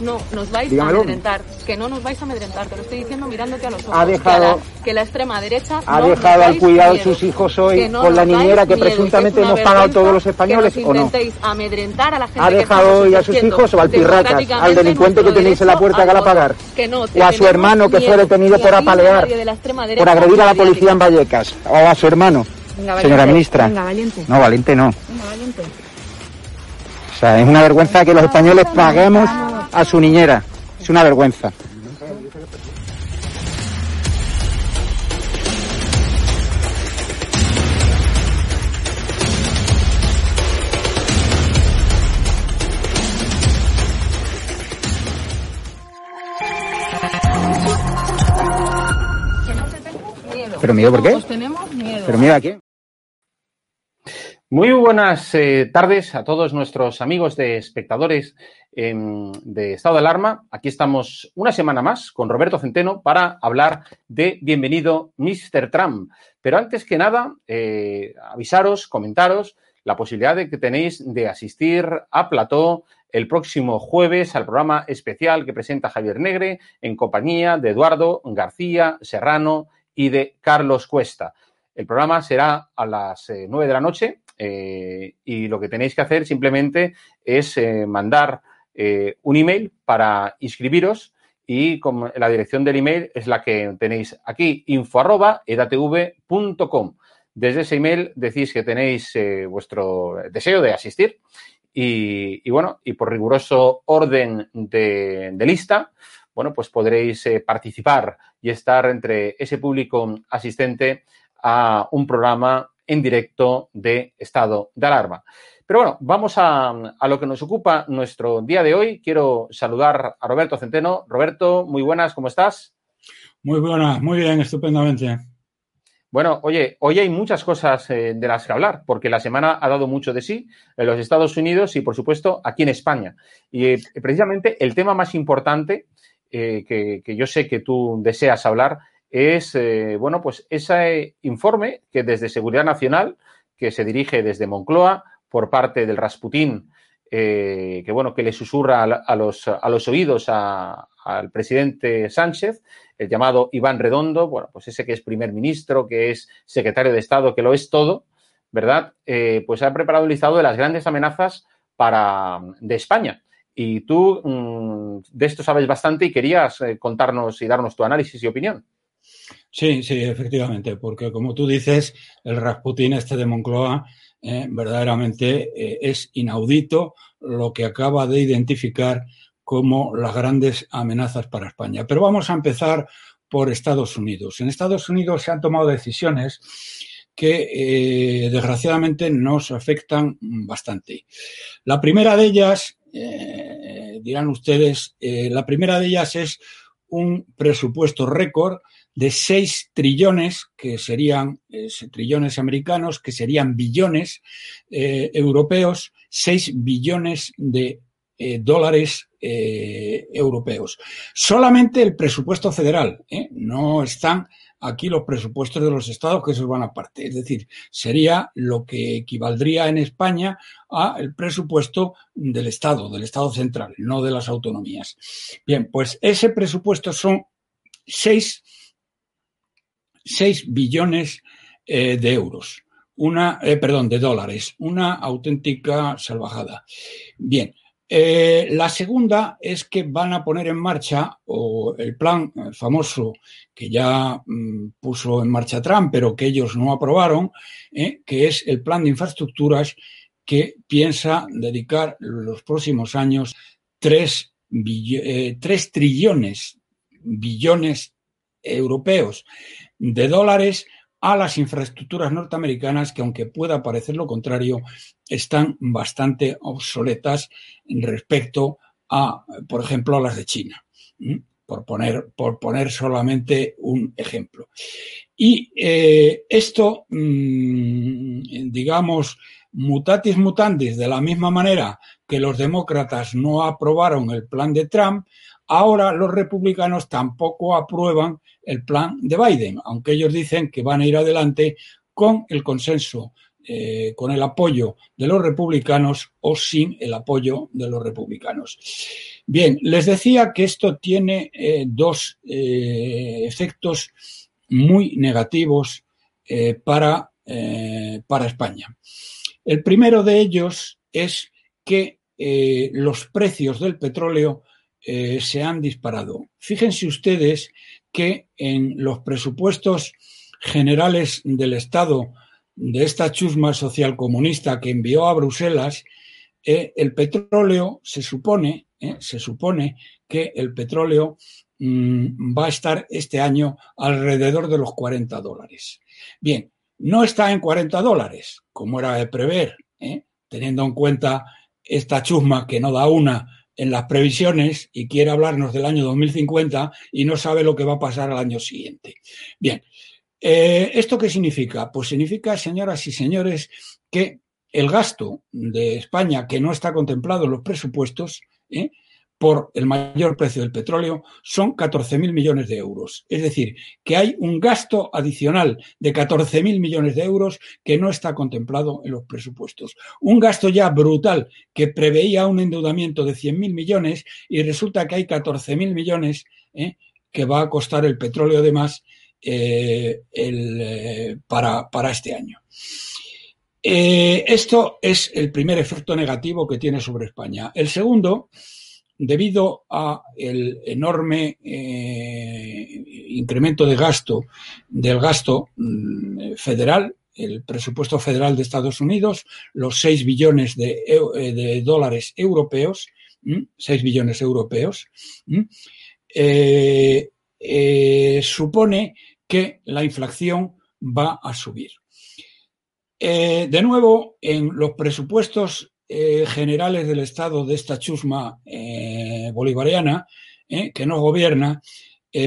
no nos vais a amedrentar, que no nos vais a amedrentar, te lo estoy diciendo mirándote a los ojos. Ha dejado, que, la, extrema derecha ha dejado al cuidado de sus hijos hoy con la niñera que presuntamente hemos pagado todos los españoles o no. amedrentar a la gente ha dejado hoy a sus hijos o al pirracas, al delincuente que tenéis en la puerta que a pagar, o a su hermano que fue detenido por apalear, por agredir a la policía en Vallecas, o a su hermano. Señora ministra. Venga, valiente. No, valiente no. Venga, valiente. O sea, es una vergüenza que los españoles paguemos a su niñera. Es una vergüenza. ¿Pero miedo por qué? Pues tenemos miedo. ¿Pero miedo a quién? Muy buenas eh, tardes a todos nuestros amigos de espectadores em, de Estado de Alarma. Aquí estamos una semana más con Roberto Centeno para hablar de Bienvenido Mr. Trump. Pero antes que nada, eh, avisaros, comentaros la posibilidad de que tenéis de asistir a Plató el próximo jueves al programa especial que presenta Javier Negre en compañía de Eduardo García Serrano y de Carlos Cuesta. El programa será a las eh, nueve de la noche eh, y lo que tenéis que hacer simplemente es eh, mandar eh, un email para inscribiros y la dirección del email es la que tenéis aquí, info.edatv.com. Desde ese email decís que tenéis vuestro deseo de asistir y, bueno, y por riguroso orden de, lista, bueno, pues podréis participar y estar entre ese público asistente a un programa en directo de estado de alarma. Pero bueno, vamos a, lo que nos ocupa nuestro día de hoy. Quiero saludar a Roberto Centeno. Roberto, muy buenas, ¿cómo estás? Muy buenas, muy bien, estupendamente. Bueno, oye, hoy hay muchas cosas eh, de las que hablar, porque la semana ha dado mucho de sí en los Estados Unidos y, por supuesto, aquí en España. Y eh, precisamente el tema más importante eh, que, yo sé que tú deseas hablar es, eh, bueno, pues ese informe que desde Seguridad Nacional, que se dirige desde Moncloa por parte del Rasputín que bueno, que le susurra a, los, a los oídos al presidente Sánchez, el llamado Iván Redondo, bueno, pues ese que es primer ministro, que es secretario de Estado, que lo es todo, ¿verdad? pues ha preparado un listado de las grandes amenazas para, de España. Y tú mm, de esto sabes bastante y querías eh, contarnos y darnos tu análisis y opinión. Sí, sí, efectivamente, porque como tú dices, el Rasputin este de Moncloa eh, verdaderamente eh, es inaudito lo que acaba de identificar como las grandes amenazas para España. Pero vamos a empezar por Estados Unidos. En Estados Unidos se han tomado decisiones que desgraciadamente nos afectan bastante. La primera de ellas eh, dirán ustedes, eh, la primera de ellas es un presupuesto récord de 6 trillones, que serían eh, trillones americanos, que serían billones europeos, 6 billones de dólares europeos. Solamente el presupuesto federal, no están aquí los presupuestos de los estados que se van aparte. Es decir, sería lo que equivaldría en España a el presupuesto del Estado, del Estado central, no de las autonomías. Bien, pues ese presupuesto son 6, billones eh, de euros. Una, eh, perdón, de dólares, una auténtica salvajada. Bien, eh, la segunda es que van a poner en marcha o el plan famoso que ya mm, puso en marcha Trump, pero que ellos no aprobaron, eh, que es el plan de infraestructuras que piensa dedicar los próximos años 3, eh, trillones, billones europeos de dólares a las infraestructuras norteamericanas que, aunque pueda parecer lo contrario, están bastante obsoletas respecto a, por ejemplo, a las de China. Por poner, por poner solamente un ejemplo. Y eh, esto, mm, digamos, mutatis mutandis, de la misma manera que los demócratas no aprobaron el plan de Trump, ahora los republicanos tampoco aprueban el plan de Biden, aunque ellos dicen que van a ir adelante con el consenso, eh, con el apoyo de los republicanos o sin el apoyo de los republicanos. Bien, les decía que esto tiene eh, dos eh, efectos muy negativos para, para España. El primero de ellos es que los precios del petróleo se han disparado. Fíjense ustedes que en los presupuestos generales del Estado de esta chusma social comunista que envió a Bruselas, eh, el petróleo se supone, eh, se supone que el petróleo mm, va a estar este año alrededor de los 40 dólares. Bien, no está en 40 dólares, como era de prever, eh, teniendo en cuenta esta chusma que no da una en las previsiones y quiere hablarnos del año 2050 y no sabe lo que va a pasar al año siguiente. Bien, eh, ¿esto qué significa? Pues significa, señoras y señores, que el gasto de España que no está contemplado en los presupuestos, ¿eh? Por el mayor precio del petróleo son 14.000 millones de euros. Es decir, que hay un gasto adicional de 14.000 millones de euros que no está contemplado en los presupuestos. Un gasto ya brutal que preveía un endeudamiento de 100.000 millones y resulta que hay 14.000 millones ¿eh? que va a costar el petróleo de más eh, eh, para, para, este año. esto es el primer efecto negativo que tiene sobre España. El segundo debido a el enorme eh, incremento de gasto del gasto mm, federal, el presupuesto federal de Estados Unidos, los 6 billones de, eh, dólares europeos, 6 billones europeos, eh, supone que la inflación va a subir. de nuevo, en los presupuestos eh, generales del Estado de esta chusma eh, bolivariana, eh, que no gobierna,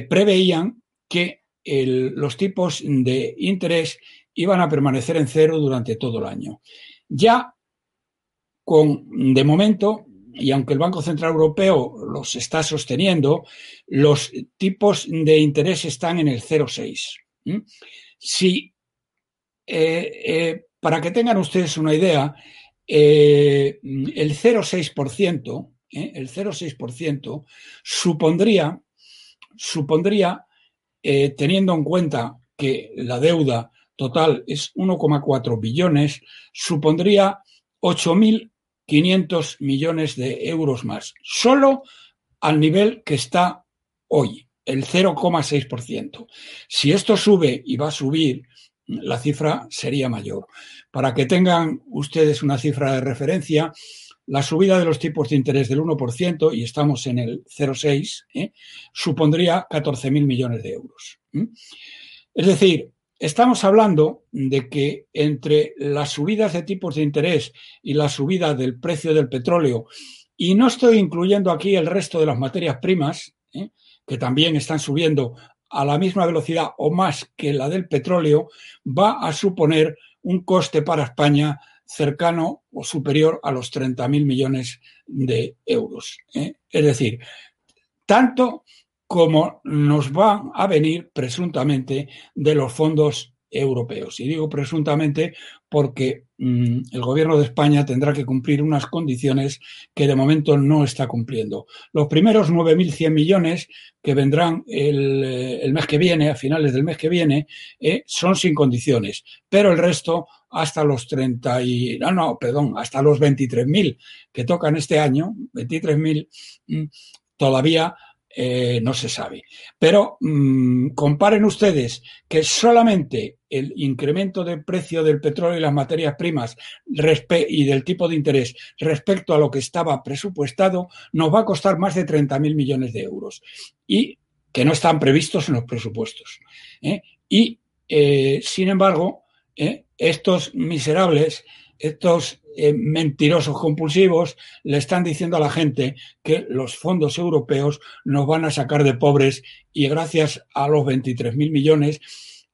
preveían que los tipos de interés iban a permanecer en cero durante todo el año. Ya con, de momento, y aunque el Banco Central Europeo los está sosteniendo, los tipos de interés están en el 0,6. Si, para que tengan ustedes una idea, eh, el 0,6%, ¿eh? el 0,6% supondría, supondría teniendo en cuenta que la deuda total es 1,4 billones, supondría 8.500 millones de euros más, solo al nivel que está hoy, el 0,6%. Si esto sube y va a subir, la cifra sería mayor. Para que tengan ustedes una cifra de referencia, la subida de los tipos de interés del 1%, y estamos en el 0,6, ¿eh? supondría 14.000 millones de euros. Es decir, estamos hablando de que entre las subidas de tipos de interés y la subida del precio del petróleo, y no estoy incluyendo aquí el resto de las materias primas, ¿eh? que también están subiendo a la misma velocidad o más que la del petróleo, va a suponer un coste para España cercano o superior a los 30.000 millones de euros. ¿eh? Es decir, tanto como nos va a venir presuntamente de los fondos europeos. Y digo presuntamente porque mm, el gobierno de España tendrá que cumplir unas condiciones que de momento no está cumpliendo. Los primeros 9.100 millones que vendrán eh, el, mes que viene, a finales del mes que viene, eh, son sin condiciones, pero el resto hasta los 30 y, no, no, perdón, hasta los 23.000 que tocan este año, 23.000, mm, todavía eh, no se sabe. Pero mm, comparen ustedes que solamente el incremento del precio del petróleo y las materias primas y del tipo de interés respecto a lo que estaba presupuestado nos va a costar más de 30.000 millones de euros y que no están previstos en los presupuestos. ¿eh? Y, eh, sin embargo, estos miserables, estos eh, mentirosos compulsivos le están diciendo a la gente que los fondos europeos nos van a sacar de pobres y gracias a los 23.000 millones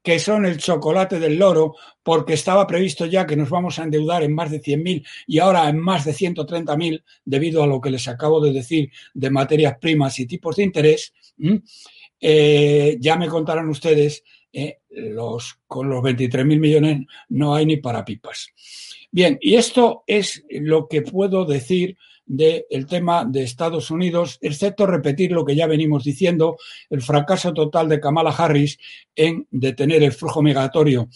que son el chocolate del loro, porque estaba previsto ya que nos vamos a endeudar en más de 100.000 y ahora en más de 130.000, debido a lo que les acabo de decir de materias primas y tipos de interés, eh, ya me contarán ustedes, eh, los, con los 23.000 millones no hay ni para pipas. Bien, y esto es lo que puedo decir del tema de Estados Unidos, excepto repetir lo que ya venimos diciendo, el fracaso total de Kamala Harris en detener el flujo migratorio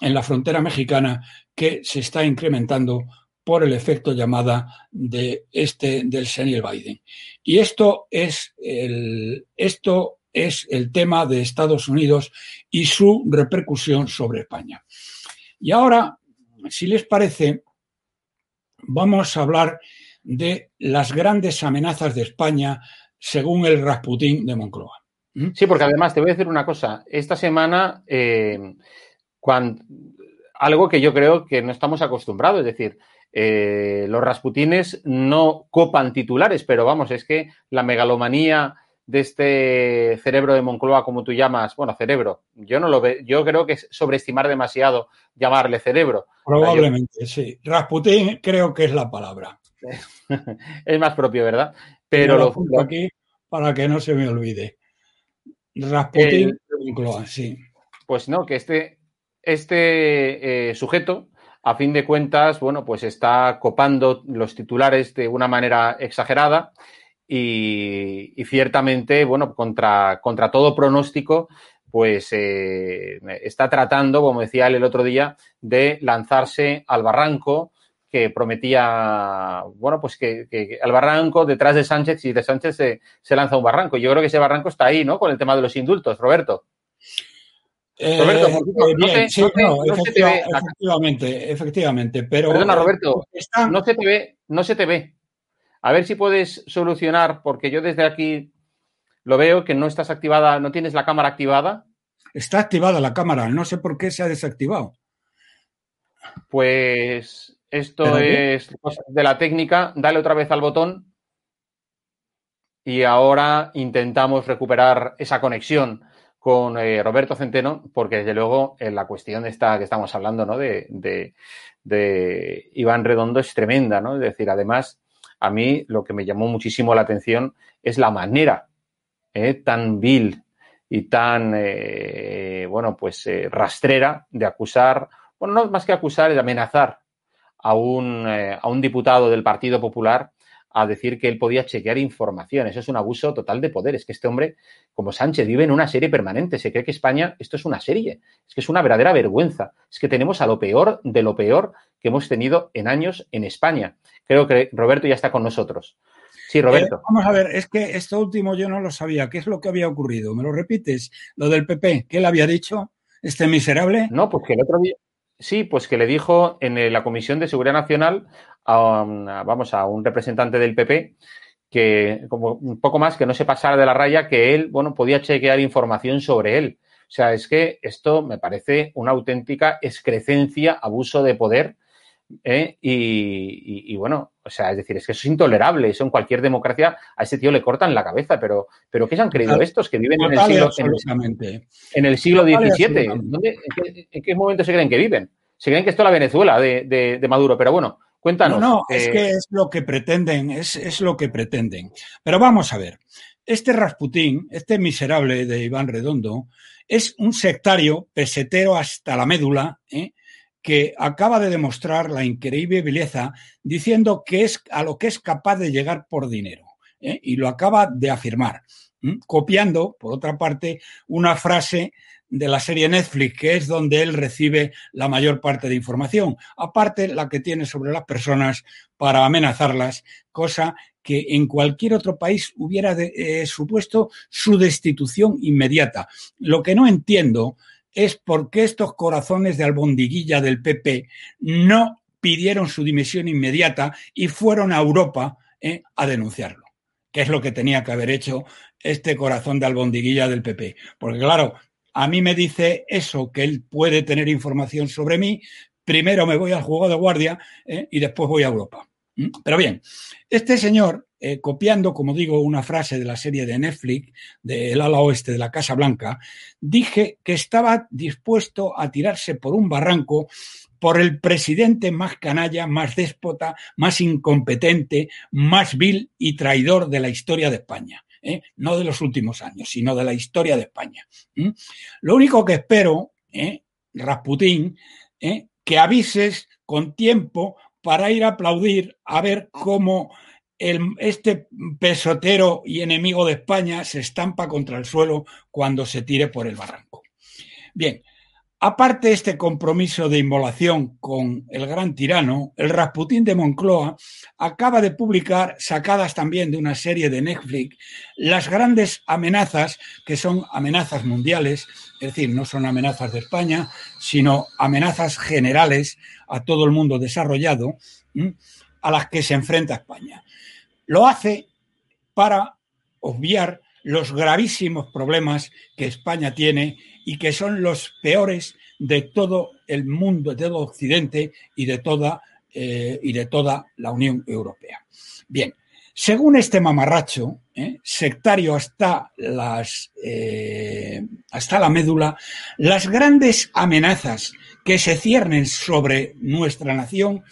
en la frontera mexicana que se está incrementando por el efecto llamada de este del señor Biden. Y esto es el, esto es el tema de Estados Unidos y su repercusión sobre España. Y ahora si les parece, vamos a hablar de las grandes amenazas de España según el Rasputín de Moncloa. ¿Mm? Sí, porque además te voy a decir una cosa. Esta semana, eh, algo que yo creo que no estamos acostumbrados, es decir, eh, los Rasputines no copan titulares, pero vamos, es que la megalomanía de este cerebro de Moncloa, como tú llamas, bueno, cerebro, yo no lo veo, yo creo que es sobreestimar demasiado llamarle cerebro. Probablemente, sí. Rasputín creo que es la palabra. es más propio, ¿verdad? Pero lo, lo aquí para que no se me olvide. Rasputín de Moncloa, sí. Pues no, que este, este eh, sujeto, a fin de cuentas, bueno, pues está copando los titulares de una manera exagerada y, ciertamente, bueno, contra, contra todo pronóstico, pues eh, está tratando, como decía él el otro día, de lanzarse al barranco que prometía, bueno, pues que, al barranco detrás de Sánchez y de Sánchez se, se, lanza un barranco. Yo creo que ese barranco está ahí, ¿no? Con el tema de los indultos, Roberto. Roberto, efectivamente, efectivamente, pero... Perdona, Roberto, no se te ve, no se te ve. A ver si puedes solucionar, porque yo desde aquí lo veo que no estás activada, no tienes la cámara activada. Está activada la cámara, no sé por qué se ha desactivado. Pues esto es de la técnica. Dale otra vez al botón. Y ahora intentamos recuperar esa conexión con eh, Roberto Centeno, porque desde luego en la cuestión esta que estamos hablando, ¿no? De, de, de Iván Redondo es tremenda, ¿no? Es decir, además, a mí lo que me llamó muchísimo la atención es la manera eh, tan vil y tan, eh, bueno, pues eh, rastrera de acusar, bueno, no más que acusar, es amenazar a un, eh, a un diputado del Partido Popular a decir que él podía chequear información. Eso es un abuso total de poder. Es que este hombre, como Sánchez, vive en una serie permanente. Se cree que España, esto es una serie. Es que es una verdadera vergüenza. Es que tenemos a lo peor de lo peor que hemos tenido en años en España. Creo que Roberto ya está con nosotros. Sí, Roberto. Eh, vamos a ver, es que esto último yo no lo sabía. ¿Qué es lo que había ocurrido? ¿Me lo repites? Lo del PP, ¿qué le había dicho este miserable? No, pues que el otro día, Sí, pues que le dijo en la Comisión de Seguridad Nacional a, vamos, a un representante del PP que como un poco más que no se pasara de la raya que él, bueno, podía chequear información sobre él. O sea, es que esto me parece una auténtica excrecencia, abuso de poder ¿eh? y, bueno, o sea, es decir, es que eso es intolerable. Eso en cualquier democracia a ese tío le cortan la cabeza, pero, pero ¿qué se han creído estos que viven en el siglo, en el, siglo XVII? en, qué, momento se creen que viven? Se creen que esto es la Venezuela de, Maduro, pero bueno, cuéntanos. No, no es eh, que es lo que pretenden, es, es lo que pretenden. Pero vamos a ver, este Rasputín, este miserable de Iván Redondo, es un sectario pesetero hasta la médula, ¿eh? Que acaba de demostrar la increíble belleza diciendo que es a lo que es capaz de llegar por dinero. ¿eh? Y lo acaba de afirmar, copiando, por otra parte, una frase de la serie Netflix, que es donde él recibe la mayor parte de información, aparte la que tiene sobre las personas para amenazarlas, cosa que en cualquier otro país hubiera eh, supuesto su destitución inmediata. Lo que no entiendo es por qué estos corazones de albondiguilla del PP no pidieron su dimisión inmediata y fueron a Europa eh, a denunciarlo, que es lo que tenía que haber hecho este corazón de albondiguilla del PP. Porque claro, a mí me dice eso, que él puede tener información sobre mí, primero me voy al juego de guardia eh, y después voy a Europa. ¿Mm? Pero bien, este señor, eh, copiando, como digo, una frase de la serie de Netflix, del ala oeste de la Casa Blanca, dije que estaba dispuesto a tirarse por un barranco por el presidente más canalla, más déspota, más incompetente, más vil y traidor de la historia de España. ¿eh? no de los últimos años, sino de la historia de España. Lo único que espero, ¿eh? Rasputín, ¿eh? que avises con tiempo para ir a aplaudir a ver cómo este pesotero y enemigo de España se estampa contra el suelo cuando se tire por el barranco. Bien, Aparte este compromiso de inmolación con el gran tirano, el Rasputín de Moncloa acaba de publicar, sacadas también de una serie de Netflix, las grandes amenazas, que son amenazas mundiales, es decir, no son amenazas de España, sino amenazas generales a todo el mundo desarrollado, a las que se enfrenta España. Lo hace para obviar los gravísimos problemas que España tiene y que son los peores de todo el mundo, de todo Occidente y de toda, eh, y de toda la Unión Europea. Bien, según este mamarracho, eh, sectario hasta, las, eh, hasta la médula, las grandes amenazas que se ciernen sobre nuestra nación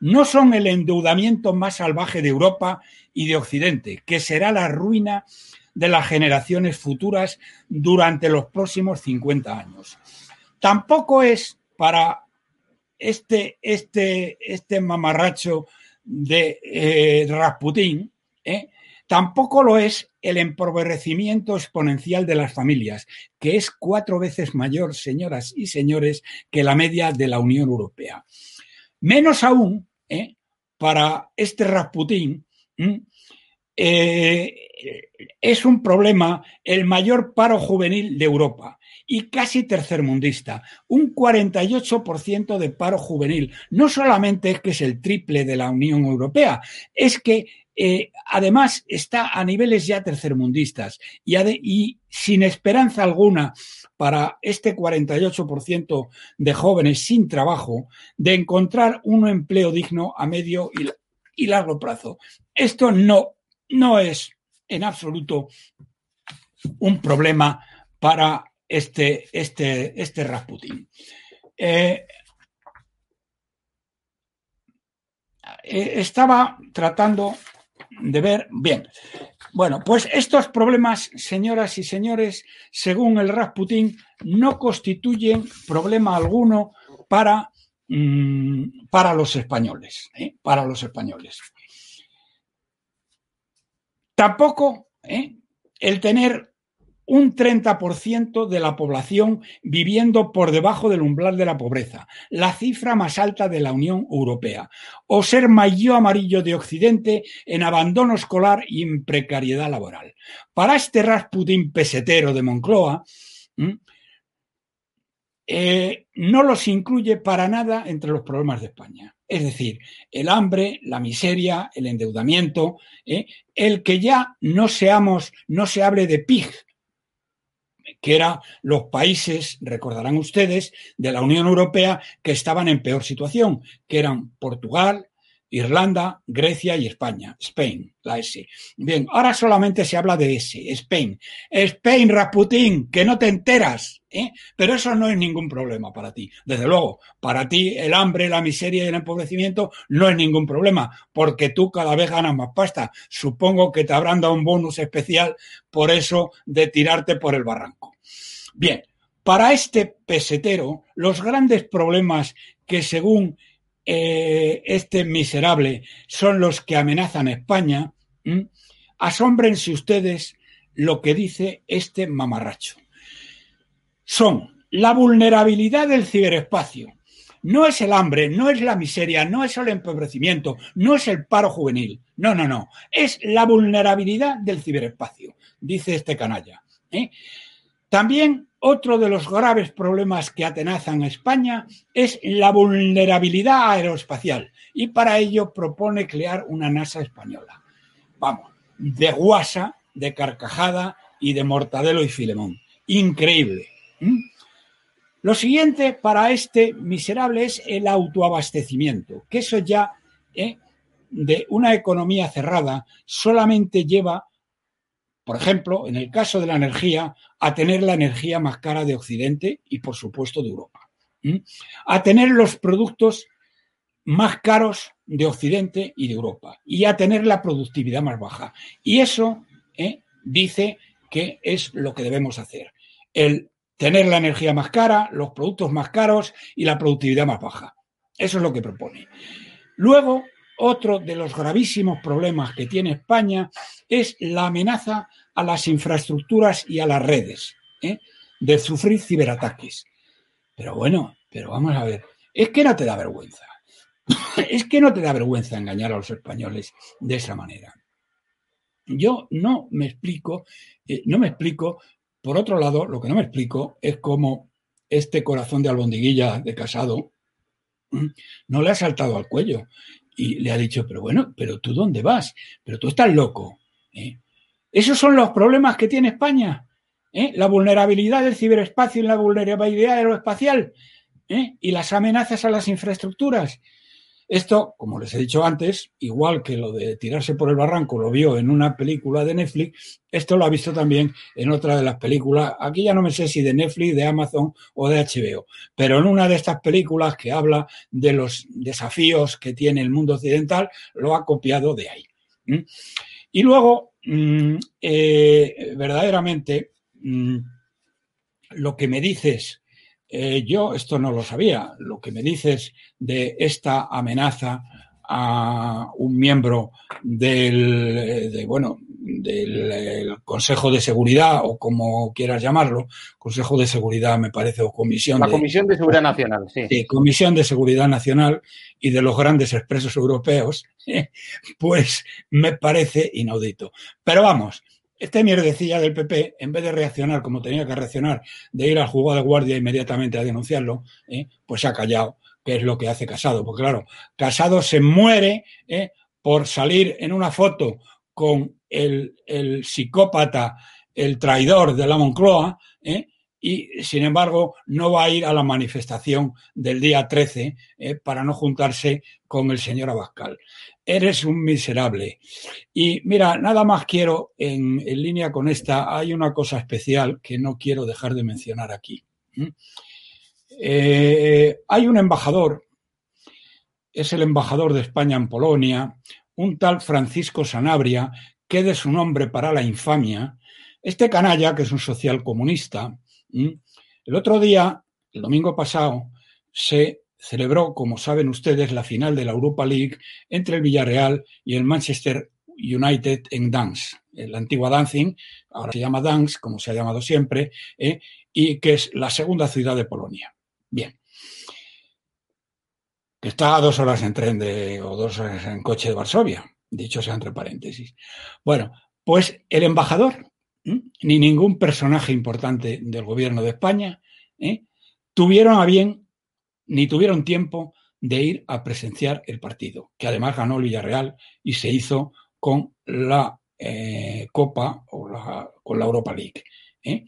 no son el endeudamiento más salvaje de Europa y de Occidente, que será la ruina de las generaciones futuras durante los próximos 50 años. Tampoco es para este, este, este mamarracho de eh, ¿eh? tampoco lo es el empobrecimiento exponencial de las familias, que es cuatro veces mayor, señoras y señores, que la media de la Unión Europea. Menos aún, ¿eh? para este Rasputín, eh, es un problema el mayor paro juvenil de Europa y casi tercermundista, un 48% de paro juvenil. No solamente es que es el triple de la Unión Europea, es que eh, además está a niveles ya tercermundistas y, y sin esperanza alguna para este 48% de jóvenes sin trabajo de encontrar un empleo digno a medio y largo plazo. Esto no no es en absoluto un problema para este, este, este Rasputin. Eh, eh, estaba tratando de ver bien. Bueno, pues estos problemas, señoras y señores, según el Rasputin, no constituyen problema alguno para mm, para los españoles, ¿eh? para los españoles. Tampoco ¿eh? el tener un 30% de la población viviendo por debajo del umbral de la pobreza, la cifra más alta de la Unión Europea, o ser mayor amarillo de Occidente en abandono escolar y en precariedad laboral. Para este Rasputin pesetero de Moncloa, eh, no los incluye para nada entre los problemas de España. Es decir, el hambre, la miseria, el endeudamiento, ¿eh? el que ya no seamos, no se hable de PIG, que eran los países, recordarán ustedes, de la Unión Europea que estaban en peor situación, que eran Portugal, Irlanda, Grecia y España. Spain, la S. Bien, ahora solamente se habla de S, Spain. Spain, Rasputín, que no te enteras. ¿eh? Pero eso no es ningún problema para ti. Desde luego, para ti el hambre, la miseria y el empobrecimiento no es ningún problema, porque tú cada vez ganas más pasta. Supongo que te habrán dado un bonus especial por eso de tirarte por el barranco. Bien, para este pesetero, los grandes problemas que según eh, este miserable son los que amenazan a España, asómbrense ustedes lo que dice este mamarracho. Son la vulnerabilidad del ciberespacio. No es el hambre, no es la miseria, no es el empobrecimiento, no es el paro juvenil. No, no, no. Es la vulnerabilidad del ciberespacio, dice este canalla. ¿eh? También otro de los graves problemas que atenazan a España es la vulnerabilidad aeroespacial y para ello propone crear una NASA española. Vamos, de guasa, de carcajada y de mortadelo y filemón. Increíble. Lo siguiente para este miserable es el autoabastecimiento, que eso ya ¿eh? de una economía cerrada solamente lleva por ejemplo, en el caso de la energía, a tener la energía más cara de Occidente y, por supuesto, de Europa. A tener los productos más caros de Occidente y de Europa. Y a tener la productividad más baja. Y eso ¿eh? dice que es lo que debemos hacer. El tener la energía más cara, los productos más caros y la productividad más baja. Eso es lo que propone. Luego, otro de los gravísimos problemas que tiene España es la amenaza a las infraestructuras y a las redes ¿eh? de sufrir ciberataques. Pero bueno, pero vamos a ver, es que no te da vergüenza. es que no te da vergüenza engañar a los españoles de esa manera. Yo no me explico, eh, no me explico, por otro lado, lo que no me explico es cómo este corazón de albondiguilla de casado no le ha saltado al cuello y le ha dicho, pero bueno, pero tú dónde vas, pero tú estás loco. ¿eh? Esos son los problemas que tiene España. ¿eh? La vulnerabilidad del ciberespacio y la vulnerabilidad aeroespacial ¿eh? y las amenazas a las infraestructuras. Esto, como les he dicho antes, igual que lo de tirarse por el barranco lo vio en una película de Netflix, esto lo ha visto también en otra de las películas, aquí ya no me sé si de Netflix, de Amazon o de HBO, pero en una de estas películas que habla de los desafíos que tiene el mundo occidental, lo ha copiado de ahí. Y luego, mm, eh, verdaderamente, mm, lo que me dices eh, yo esto no lo sabía. Lo que me dices de esta amenaza a un miembro del, bueno, del Consejo de Seguridad o como quieras llamarlo, Consejo de Seguridad me parece o Comisión La Comisión de Seguridad Nacional, sí. sí. Comisión de Seguridad Nacional y de los grandes expresos europeos, pues me parece inaudito. Pero vamos, este mierdecilla del PP, en vez de reaccionar como tenía que reaccionar, de ir al juego de guardia inmediatamente a denunciarlo, ¿eh? pues ha callado, que es lo que hace Casado. Porque claro, Casado se muere ¿eh? por salir en una foto con el, psicópata, el traidor de la Moncloa, ¿eh? y sin embargo no va a ir a la manifestación del día 13 para no juntarse con el señor Abascal eres un miserable. Y mira, nada más quiero, en, línea con esta, hay una cosa especial que no quiero dejar de mencionar aquí. Eh, hay un embajador, es el embajador de España en Polonia, un tal Francisco Sanabria, que de su nombre para la infamia. Este canalla, que es un social comunista, el otro día, el domingo pasado, se celebró, como saben ustedes, la final de la Europa League entre el Villarreal y el Manchester United en Dance, la antigua Dancing, ahora se llama Dance, como se ha llamado siempre, ¿eh? y que es la segunda ciudad de Polonia. Bien. Que está a dos horas en tren de, o dos horas en coche de Varsovia, dicho sea entre paréntesis. Bueno, pues el embajador, ni ningún personaje importante del gobierno de España, ¿eh? tuvieron a bien, ni tuvieron tiempo de ir a presenciar el partido, que además ganó el Villarreal y se hizo con la eh, Copa o con la Europa League. ¿eh?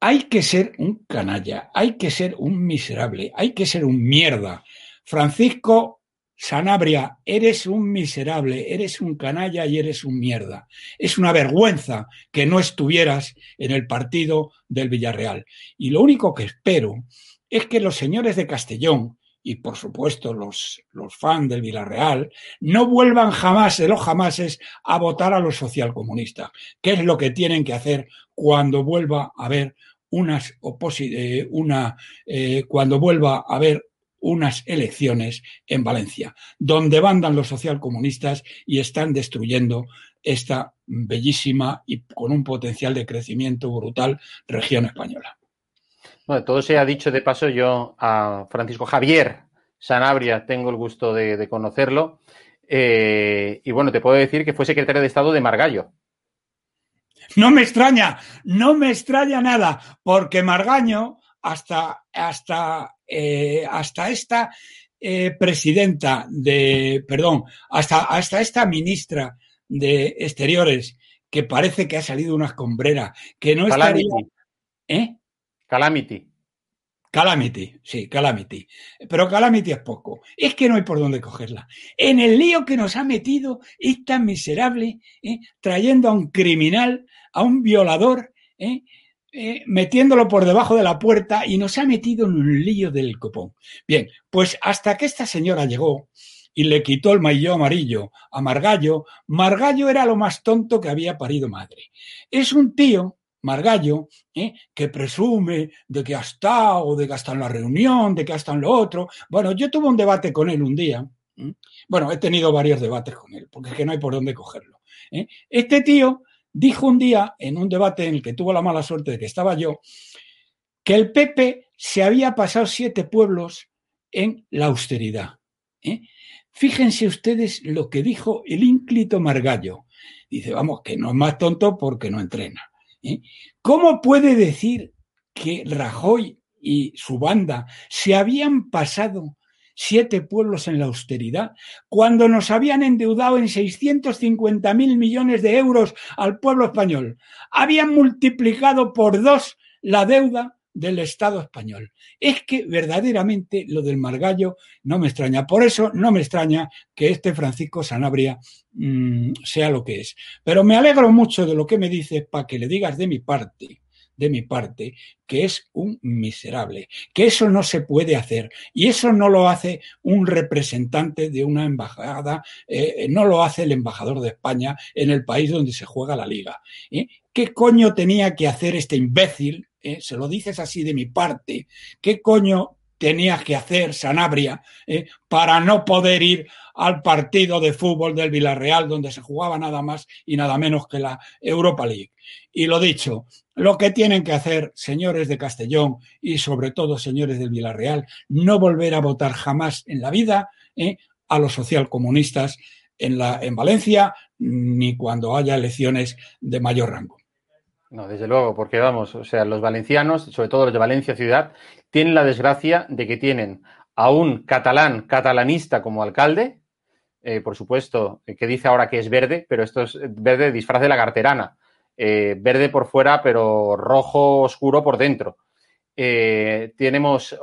Hay que ser un canalla, hay que ser un miserable, hay que ser un mierda. Francisco Sanabria, eres un miserable, eres un canalla y eres un mierda. Es una vergüenza que no estuvieras en el partido del Villarreal. Y lo único que espero es que los señores de Castellón, y por supuesto los, los fans del Villarreal, no vuelvan jamás de los jamases a votar a los socialcomunistas, que es lo que tienen que hacer cuando vuelva a haber unas eh, una, eh, cuando vuelva a haber unas elecciones en Valencia, donde bandan los socialcomunistas y están destruyendo esta bellísima y con un potencial de crecimiento brutal región española. Bueno, todo se ha dicho de paso. Yo a Francisco Javier Sanabria tengo el gusto de, conocerlo. Eh, y bueno, te puedo decir que fue secretario de Estado de Margallo. No me extraña, no me extraña nada, porque Margaño, hasta, hasta, eh, hasta esta eh, presidenta de, perdón, hasta, hasta esta ministra de Exteriores, que parece que ha salido una escombrera, que no Calamity. ¿Eh? Calamity. Calamity, sí, Calamity. Pero Calamity es poco. Es que no hay por dónde cogerla. En el lío que nos ha metido esta miserable, ¿eh? trayendo a un criminal, a un violador, ¿eh? Eh, metiéndolo por debajo de la puerta y nos ha metido en un lío del copón. Bien, pues hasta que esta señora llegó y le quitó el maillot amarillo a Margallo, Margallo era lo más tonto que había parido madre. Es un tío Margallo, ¿eh? que presume de que ha estado, de que ha estado en la reunión, de que ha estado en lo otro. Bueno, yo tuve un debate con él un día. Bueno, he tenido varios debates con él, porque es que no hay por dónde cogerlo. ¿eh? Este tío dijo un día, en un debate en el que tuvo la mala suerte de que estaba yo, que el PP se había pasado siete pueblos en la austeridad. ¿eh? Fíjense ustedes lo que dijo el ínclito Margallo. Dice, vamos, que no es más tonto porque no entrena. ¿Eh? ¿Cómo puede decir que Rajoy y su banda se habían pasado siete pueblos en la austeridad, cuando nos habían endeudado en 650 mil millones de euros al pueblo español. Habían multiplicado por dos la deuda del Estado español. Es que verdaderamente lo del Margallo no me extraña. Por eso no me extraña que este Francisco Sanabria mm, sea lo que es. Pero me alegro mucho de lo que me dices para que le digas de mi parte de mi parte que es un miserable, que eso no se puede hacer y eso no lo hace un representante de una embajada, eh, no lo hace el embajador de España en el país donde se juega la liga. ¿eh? ¿Qué coño tenía que hacer este imbécil ¿eh? se lo dices así de mi parte, ¿qué coño tenías que hacer, Sanabria, ¿eh? para no poder ir al partido de fútbol del Villarreal, donde se jugaba nada más y nada menos que la Europa League? Y lo dicho, lo que tienen que hacer, señores de Castellón y sobre todo señores del Villarreal, no volver a votar jamás en la vida ¿eh? a los socialcomunistas en, Valencia, ni cuando haya elecciones de mayor rango. No, desde luego, porque vamos, o sea, los valencianos, sobre todo los de Valencia ciudad, tienen la desgracia de que tienen a un catalán catalanista como alcalde, eh, por supuesto, eh, que dice ahora que es verde, pero esto es verde disfraz de la carterana. Eh, verde por fuera, pero rojo oscuro por dentro. tenemos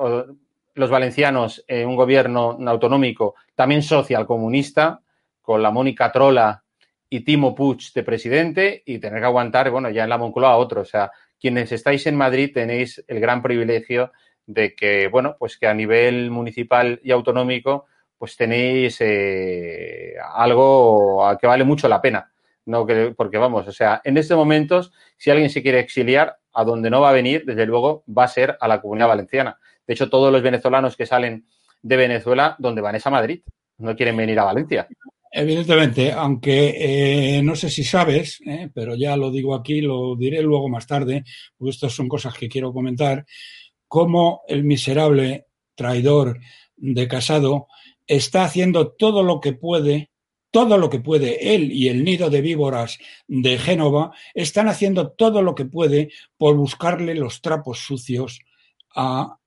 los valencianos un gobierno autonómico también social comunista, con la Mónica Trola y Timo Puig de presidente y tener que aguantar, bueno, ya en la Moncloa a otro. O sea, quienes estáis en Madrid tenéis el gran privilegio de que, bueno, pues que a nivel municipal y autonómico, pues tenéis eh, algo que vale mucho la pena. No que, porque vamos, o sea, en estos momentos, si alguien se quiere exiliar, a donde no va a venir, desde luego, va a ser a la comunidad valenciana. De hecho, todos los venezolanos que salen de Venezuela donde van es a Madrid. No quieren venir a Valencia. Evidentemente, aunque eh, no sé si sabes, eh, pero ya lo digo aquí, lo diré luego más tarde, porque estas son cosas que quiero comentar, cómo el miserable traidor de Casado está haciendo todo lo que puede, todo lo que puede, él y el nido de víboras de Génova, están haciendo todo lo que puede por buscarle los trapos sucios a,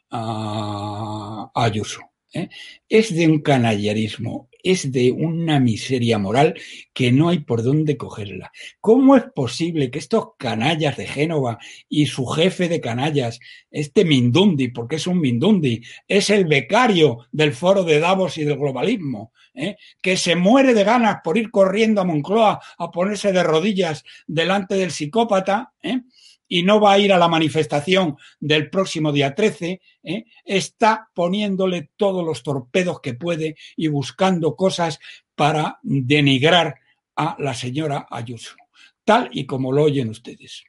Ayuso. ¿eh? es de un canallarismo, es de una miseria moral que no hay por dónde cogerla. ¿Cómo es posible que estos canallas de Génova y su jefe de canallas, este Mindundi, porque es un Mindundi, es el becario del foro de Davos y del globalismo, ¿eh? que se muere de ganas por ir corriendo a Moncloa a ponerse de rodillas delante del psicópata, ¿eh? Y no va a ir a la manifestación del próximo día 13, ¿eh? está poniéndole todos los torpedos que puede y buscando cosas para denigrar a la señora Ayuso, tal y como lo oyen ustedes.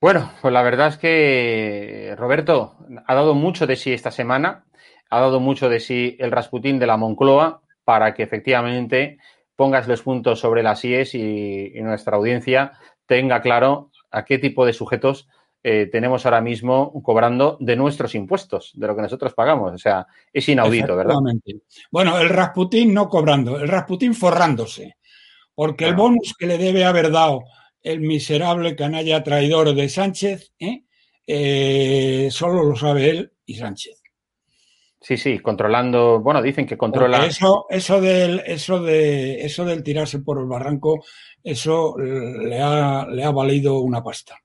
Bueno, pues la verdad es que Roberto ha dado mucho de sí esta semana, ha dado mucho de sí el Rasputín de la Moncloa para que efectivamente pongas los puntos sobre las IES y, y nuestra audiencia tenga claro a qué tipo de sujetos eh, tenemos ahora mismo cobrando de nuestros impuestos, de lo que nosotros pagamos. O sea, es inaudito, ¿verdad? Bueno, el Rasputín no cobrando, el Rasputín forrándose, porque el bonus que le debe haber dado el miserable canalla traidor de Sánchez, ¿eh? Eh, solo lo sabe él y Sánchez. Sí, sí, controlando, bueno, dicen que controla. eso, eso del, eso de, eso del tirarse por el barranco, eso le ha, le ha valido una pasta.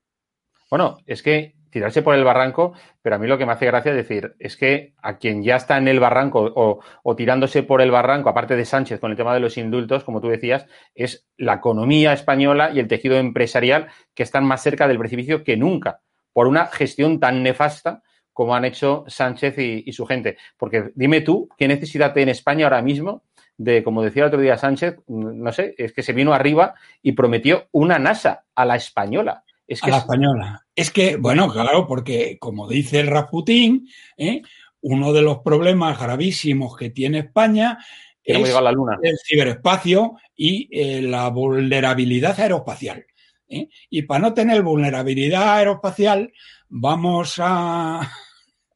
Bueno, es que tirarse por el barranco, pero a mí lo que me hace gracia es decir, es que a quien ya está en el barranco o, o, tirándose por el barranco, aparte de Sánchez con el tema de los indultos, como tú decías, es la economía española y el tejido empresarial que están más cerca del precipicio que nunca, por una gestión tan nefasta como han hecho Sánchez y, su gente. Porque dime tú, ¿qué necesidad tiene España ahora mismo de, como decía el otro día Sánchez, no sé, es que se vino arriba y prometió una NASA a la española. Es que a la española. Es que, bueno, claro, porque como dice el Rasputín, ¿eh? uno de los problemas gravísimos que tiene España es el ciberespacio y eh, la vulnerabilidad aeroespacial. ¿eh? Y para no tener vulnerabilidad aeroespacial, vamos a,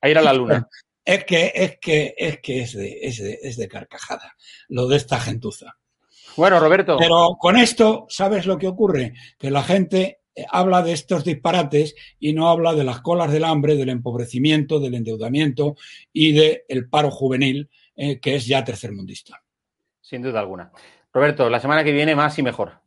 a ir a la luna. Es que, es que, es que es de, es de, carcajada lo de esta gentuza. Bueno, Roberto. Pero con esto, ¿sabes lo que ocurre? Que la gente eh, habla de estos disparates y no habla de las colas del hambre, del empobrecimiento, del endeudamiento y del paro juvenil, eh, que es ya tercermundista. Sin duda alguna. Roberto, la semana que viene más y mejor.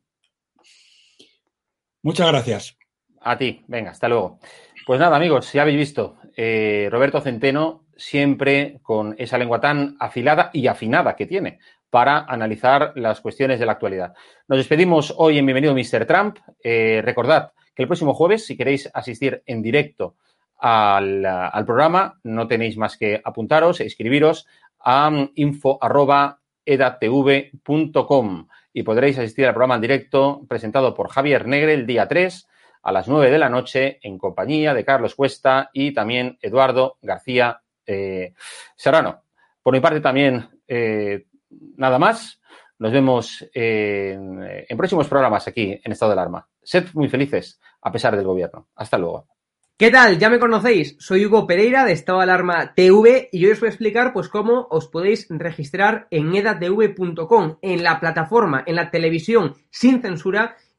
Muchas gracias. A ti, venga, hasta luego. Pues nada, amigos, ya habéis visto, eh, Roberto Centeno siempre con esa lengua tan afilada y afinada que tiene para analizar las cuestiones de la actualidad. Nos despedimos hoy en Bienvenido Mr. Trump. Eh, recordad que el próximo jueves, si queréis asistir en directo al, programa, no tenéis más que apuntaros, escribiros a info.edatv.com y podréis asistir al programa en directo presentado por Javier Negre el día 3 a las 9 de la noche en compañía de Carlos Cuesta y también Eduardo García eh, Serrano. Por mi parte también, eh, nada más. Nos vemos en, próximos programas aquí en Estado de Alarma. Sed muy felices a pesar del gobierno. Hasta luego. ¿Qué tal? Ya me conocéis, soy Hugo Pereira de Estado de Alarma TV y hoy os voy a explicar pues cómo os podéis registrar en edatv.com, en la plataforma, en la televisión sin censura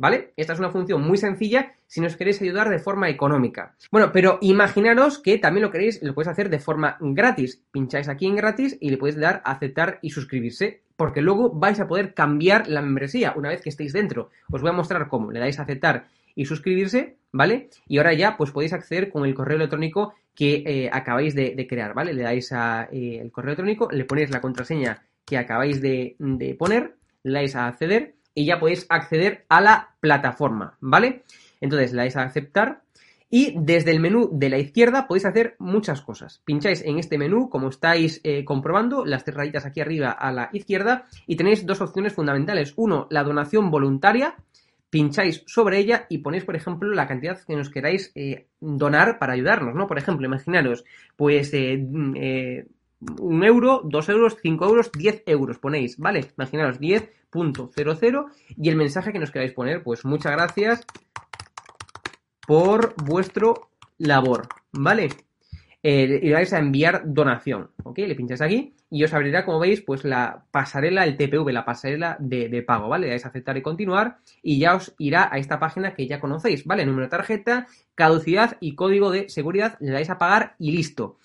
¿Vale? Esta es una función muy sencilla si nos queréis ayudar de forma económica. Bueno, pero imaginaros que también lo queréis, lo podéis hacer de forma gratis. Pincháis aquí en gratis y le podéis dar a aceptar y suscribirse, porque luego vais a poder cambiar la membresía una vez que estéis dentro. Os voy a mostrar cómo. Le dais a aceptar y suscribirse, ¿vale? Y ahora ya pues podéis acceder con el correo electrónico que eh, acabáis de, crear, ¿vale? Le dais eh, el correo electrónico, le ponéis la contraseña que acabáis de, de poner, le dais a acceder y ya podéis acceder a la plataforma, ¿vale? Entonces le dais a aceptar y desde el menú de la izquierda podéis hacer muchas cosas. Pincháis en este menú, como estáis eh, comprobando, las tres rayitas aquí arriba a la izquierda y tenéis dos opciones fundamentales. Uno, la donación voluntaria. Pincháis sobre ella y ponéis, por ejemplo, la cantidad que nos queráis eh, donar para ayudarnos, ¿no? Por ejemplo, imaginaros, pues eh, mm, un euro, dos euros, cinco euros, diez euros ponéis, ¿vale? Imaginaros 10.00 y el mensaje que nos queráis poner, pues muchas gracias por vuestro labor, ¿vale? Eh, y vais a enviar donación, ¿ok? Le pincháis aquí y os abrirá, como veis, pues la pasarela, el TPV, la pasarela de, pago, ¿vale? Le dais a aceptar y continuar y ya os irá a esta página que ya conocéis, ¿vale? Número de tarjeta, caducidad y código de seguridad, le dais a pagar y listo.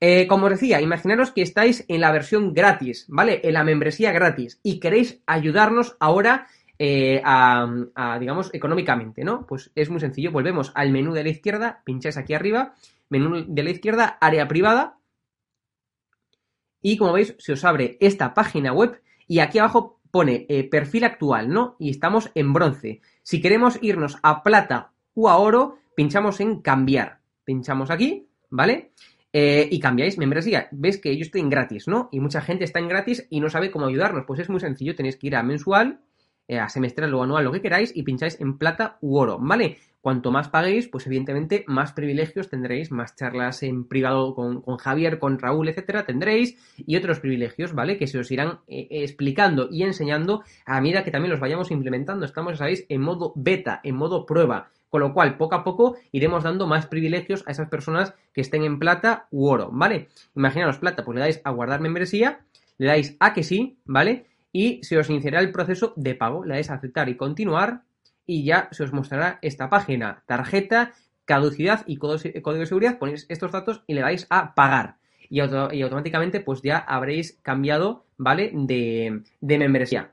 Eh, como os decía, imaginaros que estáis en la versión gratis, ¿vale? En la membresía gratis y queréis ayudarnos ahora eh, a, digamos, económicamente, ¿no? Pues es muy sencillo, volvemos al menú de la izquierda, pincháis aquí arriba, menú de la izquierda, área privada, y como veis, se os abre esta página web y aquí abajo pone eh, perfil actual, ¿no? Y estamos en bronce. Si queremos irnos a plata o a oro, pinchamos en cambiar. Pinchamos aquí, ¿vale? Eh, y cambiáis membresía. Ves que yo estoy en gratis, ¿no? Y mucha gente está en gratis y no sabe cómo ayudarnos. Pues es muy sencillo, tenéis que ir a mensual, eh, a semestral o anual, lo que queráis, y pincháis en plata u oro, ¿vale? Cuanto más paguéis, pues evidentemente más privilegios tendréis, más charlas en privado con, Javier, con Raúl, etcétera, tendréis, y otros privilegios, ¿vale? Que se os irán eh, explicando y enseñando a medida que también los vayamos implementando. Estamos, sabéis, en modo beta, en modo prueba. Con lo cual, poco a poco iremos dando más privilegios a esas personas que estén en plata u oro, ¿vale? Imaginaros plata, pues le dais a guardar membresía, le dais a que sí, ¿vale? Y se os iniciará el proceso de pago, le dais a aceptar y continuar y ya se os mostrará esta página, tarjeta, caducidad y código de seguridad, ponéis estos datos y le dais a pagar. Y, automáticamente pues ya habréis cambiado, ¿vale? De, de membresía.